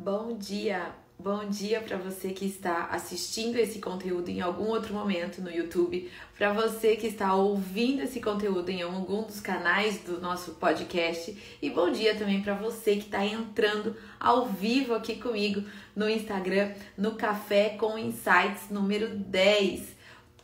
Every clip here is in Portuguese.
Bom dia, bom dia para você que está assistindo esse conteúdo em algum outro momento no YouTube, para você que está ouvindo esse conteúdo em algum dos canais do nosso podcast. E bom dia também para você que está entrando ao vivo aqui comigo no Instagram, no Café com Insights número 10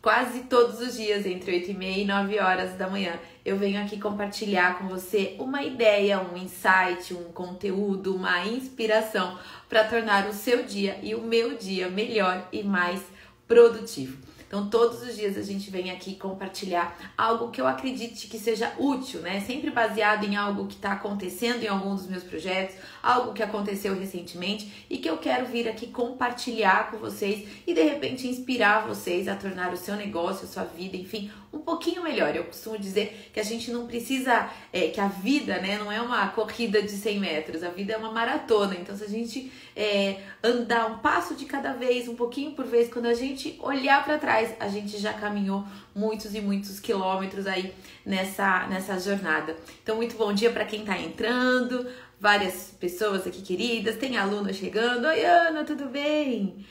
quase todos os dias, entre 8 e meia e 9 horas da manhã. Eu venho aqui compartilhar com você uma ideia, um insight, um conteúdo, uma inspiração para tornar o seu dia e o meu dia melhor e mais produtivo. Então, todos os dias a gente vem aqui compartilhar algo que eu acredite que seja útil, né? Sempre baseado em algo que está acontecendo em algum dos meus projetos, algo que aconteceu recentemente e que eu quero vir aqui compartilhar com vocês e de repente inspirar vocês a tornar o seu negócio, a sua vida, enfim, um pouquinho melhor. Eu costumo dizer que a gente não precisa, é, que a vida, né, não é uma corrida de 100 metros, a vida é uma maratona. Então, se a gente é, andar um passo de cada vez, um pouquinho por vez, quando a gente olhar para trás, a gente já caminhou muitos e muitos quilômetros aí nessa, nessa jornada. Então, muito bom dia para quem está entrando, várias pessoas aqui queridas, tem aluna chegando. Oi, Ana, tudo bem?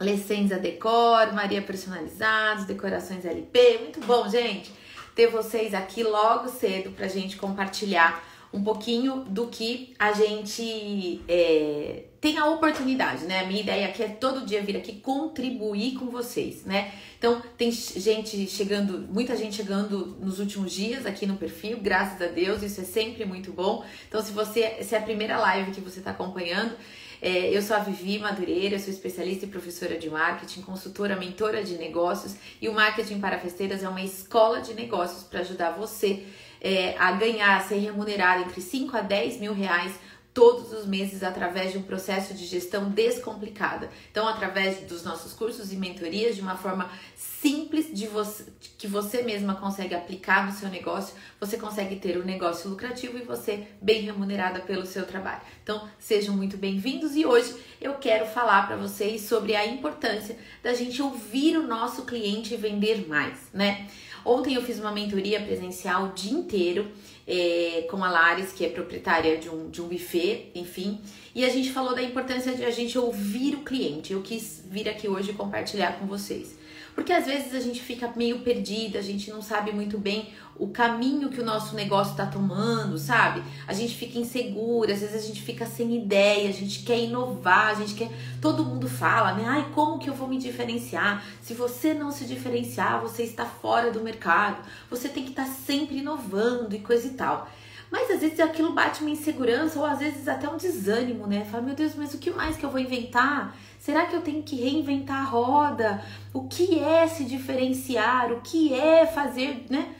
Lessenza Decor, Maria Personalizados, Decorações LP. Muito bom, gente, ter vocês aqui logo cedo pra gente compartilhar um pouquinho do que a gente é, tem a oportunidade, né? A minha ideia aqui é todo dia vir aqui contribuir com vocês, né? Então, tem gente chegando, muita gente chegando nos últimos dias aqui no perfil, graças a Deus, isso é sempre muito bom. Então, se você se é a primeira live que você está acompanhando, é, eu sou a Vivi Madureira, sou especialista e professora de marketing, consultora, mentora de negócios e o Marketing para Festeiras é uma escola de negócios para ajudar você é, a ganhar, a ser remunerado entre 5 a 10 mil reais todos os meses através de um processo de gestão descomplicada. Então, através dos nossos cursos e mentorias, de uma forma simples de você, que você mesma consegue aplicar no seu negócio, você consegue ter um negócio lucrativo e você bem remunerada pelo seu trabalho. Então, sejam muito bem-vindos e hoje eu quero falar para vocês sobre a importância da gente ouvir o nosso cliente e vender mais, né? Ontem eu fiz uma mentoria presencial o dia inteiro é, com a Lares, que é proprietária de um, de um buffet, enfim, e a gente falou da importância de a gente ouvir o cliente. Eu quis vir aqui hoje compartilhar com vocês. Porque às vezes a gente fica meio perdida, a gente não sabe muito bem o caminho que o nosso negócio está tomando, sabe? A gente fica insegura, às vezes a gente fica sem ideia, a gente quer inovar, a gente quer. Todo mundo fala, né? Ai, como que eu vou me diferenciar? Se você não se diferenciar, você está fora do mercado, você tem que estar tá sempre inovando e coisa e tal. Mas às vezes aquilo bate uma insegurança ou às vezes até um desânimo, né? Fala, meu Deus, mas o que mais que eu vou inventar? Será que eu tenho que reinventar a roda? O que é se diferenciar? O que é fazer, né?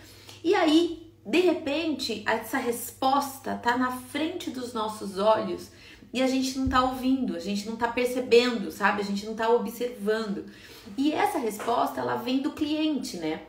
E aí, de repente, essa resposta tá na frente dos nossos olhos e a gente não tá ouvindo, a gente não tá percebendo, sabe? A gente não tá observando. E essa resposta, ela vem do cliente, né?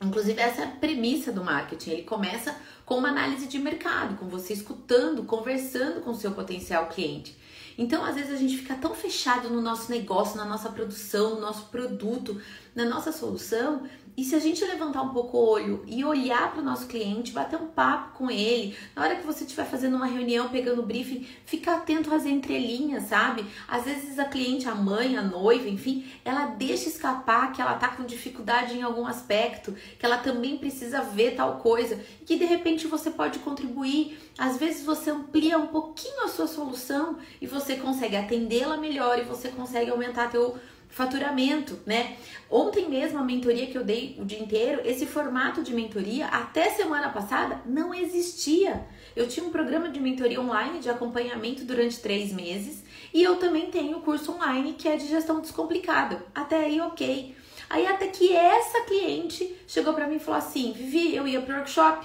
Inclusive, essa é a premissa do marketing. Ele começa com uma análise de mercado, com você escutando, conversando com o seu potencial cliente. Então, às vezes a gente fica tão fechado no nosso negócio, na nossa produção, no nosso produto, na nossa solução, e se a gente levantar um pouco o olho e olhar para o nosso cliente, bater um papo com ele, na hora que você estiver fazendo uma reunião, pegando briefing, ficar atento às entrelinhas, sabe? Às vezes a cliente, a mãe, a noiva, enfim, ela deixa escapar que ela tá com dificuldade em algum aspecto, que ela também precisa ver tal coisa, que de repente você pode contribuir. Às vezes você amplia um pouquinho a sua solução e você consegue atendê-la melhor e você consegue aumentar teu faturamento, né? Ontem mesmo a mentoria que eu dei o dia inteiro, esse formato de mentoria até semana passada não existia. Eu tinha um programa de mentoria online de acompanhamento durante três meses e eu também tenho o curso online que é de gestão descomplicada. Até aí, ok. Aí até que essa cliente chegou para mim e falou assim: Vivi, eu ia pro workshop.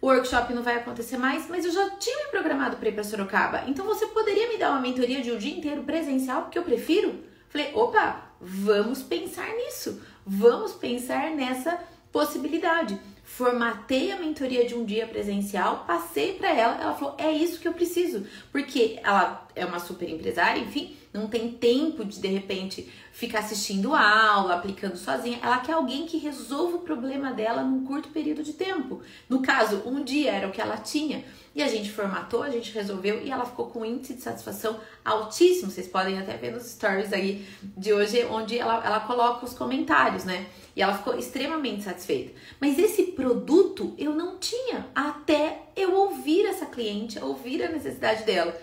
O workshop não vai acontecer mais, mas eu já tinha me programado para ir para Sorocaba. Então você poderia me dar uma mentoria de um dia inteiro presencial, porque eu prefiro? Falei, opa, vamos pensar nisso, vamos pensar nessa possibilidade. Formatei a mentoria de um dia presencial, passei para ela, ela falou: é isso que eu preciso, porque ela é uma super empresária, enfim, não tem tempo de de repente ficar assistindo aula, aplicando sozinha. Ela quer alguém que resolva o problema dela num curto período de tempo. No caso, um dia era o que ela tinha. e a gente formatou, a gente resolveu e ela ficou com um índice de satisfação altíssimo. Vocês podem até ver nos stories aí de hoje, onde ela, ela coloca os comentários, né? E ela ficou extremamente satisfeita. Mas esse produto eu não tinha até eu ouvir essa cliente, ouvir a necessidade dela.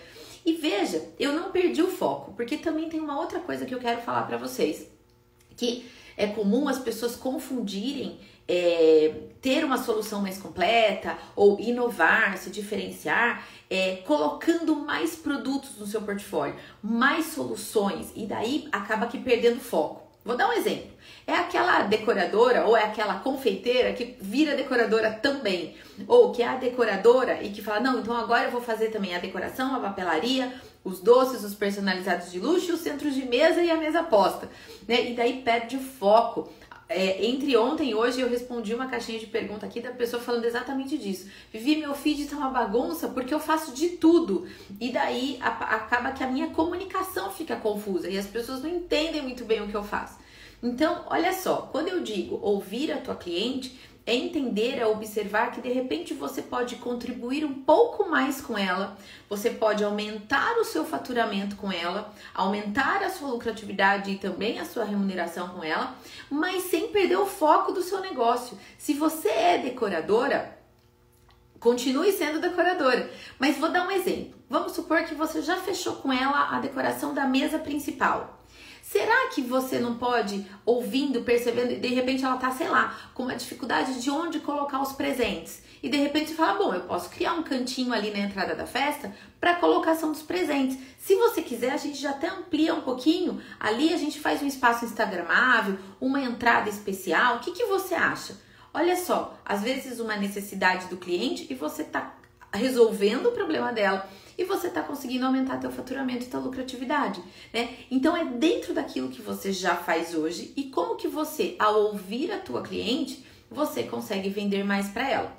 E veja, eu não perdi o foco, porque também tem uma outra coisa que eu quero falar para vocês, que é comum as pessoas confundirem é, ter uma solução mais completa ou inovar, se diferenciar, é, colocando mais produtos no seu portfólio, mais soluções, e daí acaba que perdendo foco. Vou dar um exemplo. É aquela decoradora ou é aquela confeiteira que vira decoradora também, ou que é a decoradora e que fala: "Não, então agora eu vou fazer também a decoração, a papelaria, os doces, os personalizados de luxo, os centros de mesa e a mesa posta", né? E daí perde o foco. É, entre ontem e hoje eu respondi uma caixinha de pergunta aqui da pessoa falando exatamente disso. Vivi, meu feed tá uma bagunça porque eu faço de tudo. E daí a, acaba que a minha comunicação fica confusa e as pessoas não entendem muito bem o que eu faço. Então, olha só, quando eu digo ouvir a tua cliente, é entender, é observar que de repente você pode contribuir um pouco mais com ela, você pode aumentar o seu faturamento com ela, aumentar a sua lucratividade e também a sua remuneração com ela, mas sem perder o foco do seu negócio. Se você é decoradora, continue sendo decoradora. Mas vou dar um exemplo. Vamos supor que você já fechou com ela a decoração da mesa principal. Será que você não pode, ouvindo, percebendo, de repente ela tá, sei lá, com uma dificuldade de onde colocar os presentes? E de repente fala: bom, eu posso criar um cantinho ali na entrada da festa para colocação dos presentes. Se você quiser, a gente já até amplia um pouquinho. Ali a gente faz um espaço instagramável, uma entrada especial. O que, que você acha? Olha só, às vezes uma necessidade do cliente e você tá resolvendo o problema dela e você está conseguindo aumentar teu faturamento e tua lucratividade, né? Então é dentro daquilo que você já faz hoje e como que você, ao ouvir a tua cliente, você consegue vender mais para ela.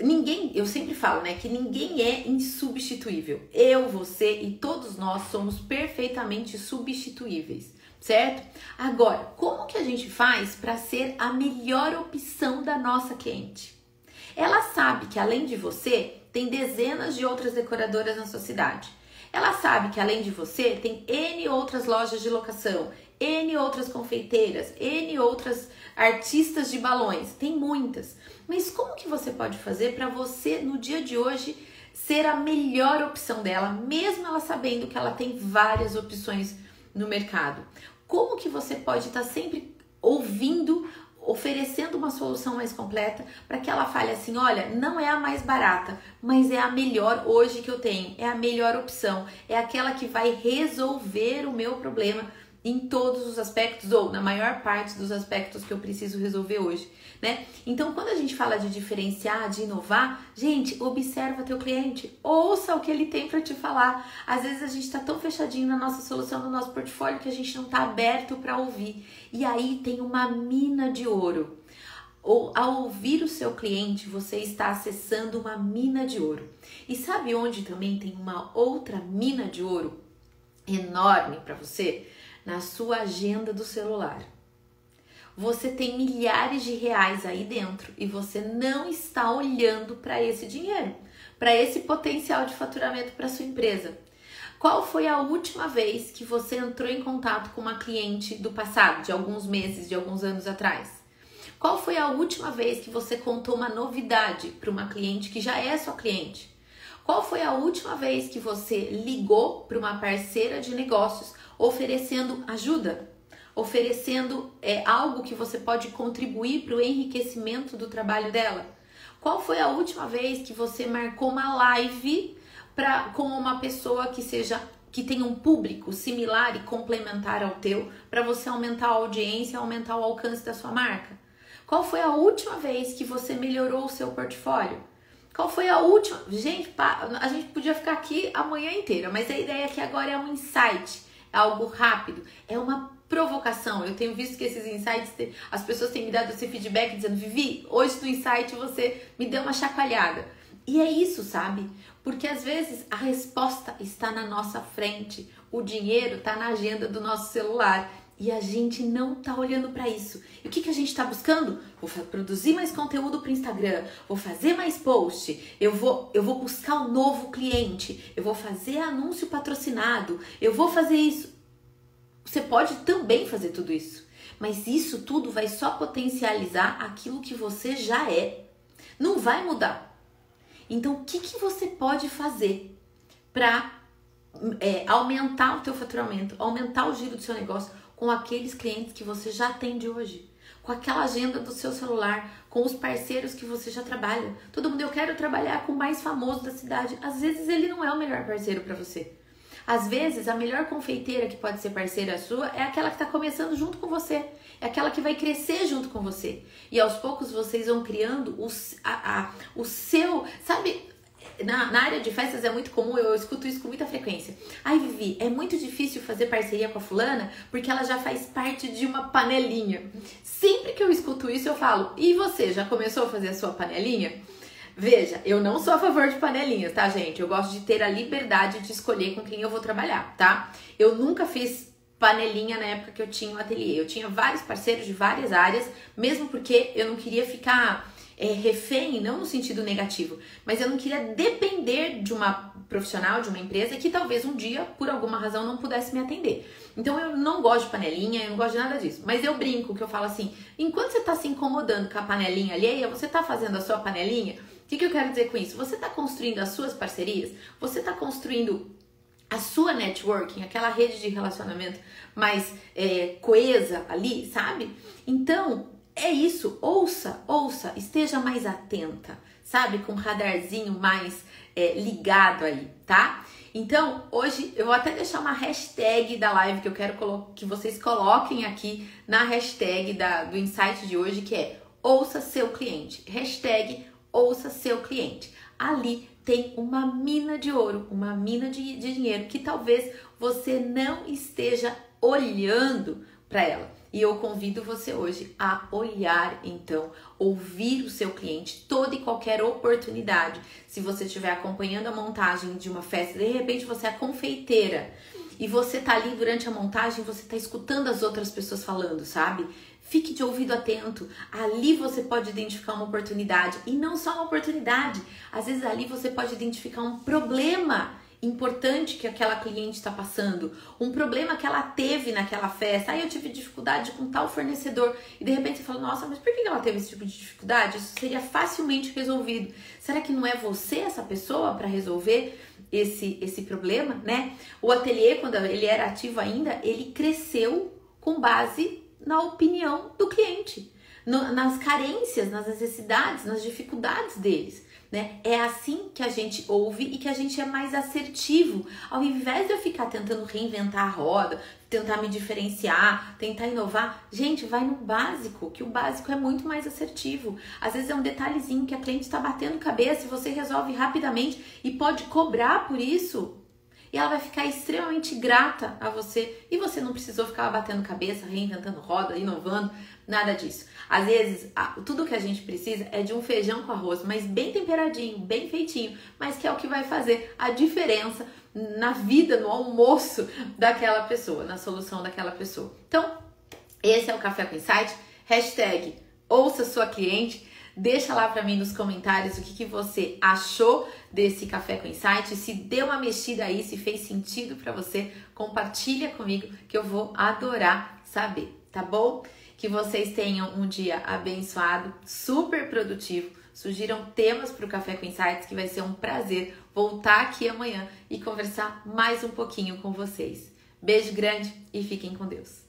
Ninguém, eu sempre falo, né, que ninguém é insubstituível. Eu, você e todos nós somos perfeitamente substituíveis certo? Agora, como que a gente faz para ser a melhor opção da nossa cliente? Ela sabe que além de você, tem dezenas de outras decoradoras na sua cidade. Ela sabe que além de você, tem N outras lojas de locação, N outras confeiteiras, N outras artistas de balões, tem muitas. Mas como que você pode fazer para você no dia de hoje ser a melhor opção dela, mesmo ela sabendo que ela tem várias opções no mercado? Como que você pode estar tá sempre ouvindo oferecendo uma solução mais completa para que ela fale assim: olha, não é a mais barata, mas é a melhor hoje que eu tenho, é a melhor opção, é aquela que vai resolver o meu problema em todos os aspectos ou na maior parte dos aspectos que eu preciso resolver hoje, né? Então, quando a gente fala de diferenciar, de inovar, gente, observa teu cliente, ouça o que ele tem para te falar. Às vezes a gente está tão fechadinho na nossa solução, no nosso portfólio que a gente não está aberto para ouvir. E aí tem uma mina de ouro. Ou ao ouvir o seu cliente, você está acessando uma mina de ouro. E sabe onde também tem uma outra mina de ouro enorme para você? Na sua agenda do celular. Você tem milhares de reais aí dentro e você não está olhando para esse dinheiro, para esse potencial de faturamento para sua empresa. Qual foi a última vez que você entrou em contato com uma cliente do passado, de alguns meses, de alguns anos atrás? Qual foi a última vez que você contou uma novidade para uma cliente que já é sua cliente? Qual foi a última vez que você ligou para uma parceira de negócios oferecendo ajuda, oferecendo é, algo que você pode contribuir para o enriquecimento do trabalho dela. Qual foi a última vez que você marcou uma live pra, com uma pessoa que seja que tenha um público similar e complementar ao teu para você aumentar a audiência, aumentar o alcance da sua marca? Qual foi a última vez que você melhorou o seu portfólio? Qual foi a última? Gente, a gente podia ficar aqui a manhã inteira, mas a ideia aqui agora é um insight algo rápido, é uma provocação. Eu tenho visto que esses insights, as pessoas têm me dado esse feedback dizendo: Vivi, hoje no insight você me deu uma chacoalhada. E é isso, sabe? Porque às vezes a resposta está na nossa frente, o dinheiro está na agenda do nosso celular. E a gente não tá olhando para isso. E o que, que a gente está buscando? Vou produzir mais conteúdo para Instagram, vou fazer mais post, eu vou, eu vou buscar um novo cliente, eu vou fazer anúncio patrocinado, eu vou fazer isso. Você pode também fazer tudo isso, mas isso tudo vai só potencializar aquilo que você já é. Não vai mudar. Então, o que, que você pode fazer para é, aumentar o teu faturamento, aumentar o giro do seu negócio com aqueles clientes que você já tem de hoje? Com aquela agenda do seu celular, com os parceiros que você já trabalha. Todo mundo, eu quero trabalhar com o mais famoso da cidade. Às vezes ele não é o melhor parceiro para você. Às vezes, a melhor confeiteira que pode ser parceira sua é aquela que está começando junto com você. É aquela que vai crescer junto com você. E aos poucos vocês vão criando o, a, a, o seu. Sabe, na, na, área de festas é muito comum, eu, escuto isso com muita frequência. Ai, Vivi, é muito difícil fazer parceria com a fulana porque ela já faz parte de uma panelinha. Sempre que eu escuto isso, eu falo: e você, já começou a fazer a sua panelinha? Veja, eu não sou a favor de panelinhas, tá, gente? Eu gosto de ter a liberdade de escolher com quem eu vou trabalhar, tá? Eu nunca fiz panelinha na época que eu tinha o um ateliê. Eu tinha vários parceiros de várias áreas, mesmo porque eu não queria ficar é, refém, não no sentido negativo, mas eu não queria depender de uma profissional, de uma empresa que talvez um dia, por alguma razão, não pudesse me atender. Então eu não gosto de panelinha, eu não gosto de nada disso. Mas eu brinco que eu falo assim: enquanto você está se incomodando com a panelinha alheia, você está fazendo a sua panelinha o que, que eu quero dizer com isso? Você está construindo as suas parcerias, você está construindo a sua networking, aquela rede de relacionamento mais é, coesa ali, sabe? Então, é isso. Ouça, ouça, esteja mais atenta, sabe? Com um radarzinho mais é, ligado aí, tá? Então, hoje eu vou até deixar uma hashtag da live que eu quero que vocês coloquem aqui na hashtag da, do insight de hoje, que é ouça seu cliente. Hashtag ouça seu cliente. Ali tem uma mina de ouro, uma mina de, de dinheiro que talvez você não esteja olhando para ela. E eu convido você hoje a olhar, então, ouvir o seu cliente, toda e qualquer oportunidade. Se você estiver acompanhando a montagem de uma festa, de repente você é confeiteira e você tá ali durante a montagem, você tá escutando as outras pessoas falando, sabe? Fique de ouvido atento. Ali você pode identificar uma oportunidade e não só uma oportunidade. Às vezes ali você pode identificar um problema importante que aquela cliente está passando, um problema que ela teve naquela festa. Aí eu tive dificuldade com tal fornecedor e de repente você fala: "Nossa, mas por que ela teve esse tipo de dificuldade? Isso seria facilmente resolvido. Será que não é você essa pessoa para resolver?" Esse, esse problema, né? O ateliê, quando ele era ativo ainda, ele cresceu com base na opinião do cliente, no, nas carências, nas necessidades, nas dificuldades deles. Né? É assim que a gente ouve e que a gente é mais assertivo. Ao invés de eu ficar tentando reinventar a roda, tentar me diferenciar, tentar inovar, gente, vai no básico, que o básico é muito mais assertivo. Às vezes é um detalhezinho que a cliente está batendo cabeça e você resolve rapidamente e pode cobrar por isso e ela vai ficar extremamente grata a você e você não precisou ficar batendo cabeça, reinventando roda, inovando, nada disso. Às vezes, tudo que a gente precisa é de um feijão com arroz, mas bem temperadinho, bem feitinho, mas que é o que vai fazer a diferença na vida, no almoço daquela pessoa, na solução daquela pessoa. Então, esse é o Café com Insight. Hashtag ouça sua cliente. Deixa lá para mim nos comentários o que, que você achou desse Café com Insight. Se deu uma mexida aí, se fez sentido para você, compartilha comigo que eu vou adorar saber, tá bom? Que vocês tenham um dia abençoado, super produtivo. Surgiram temas para o Café com Insights que vai ser um prazer voltar aqui amanhã e conversar mais um pouquinho com vocês. Beijo grande e fiquem com Deus.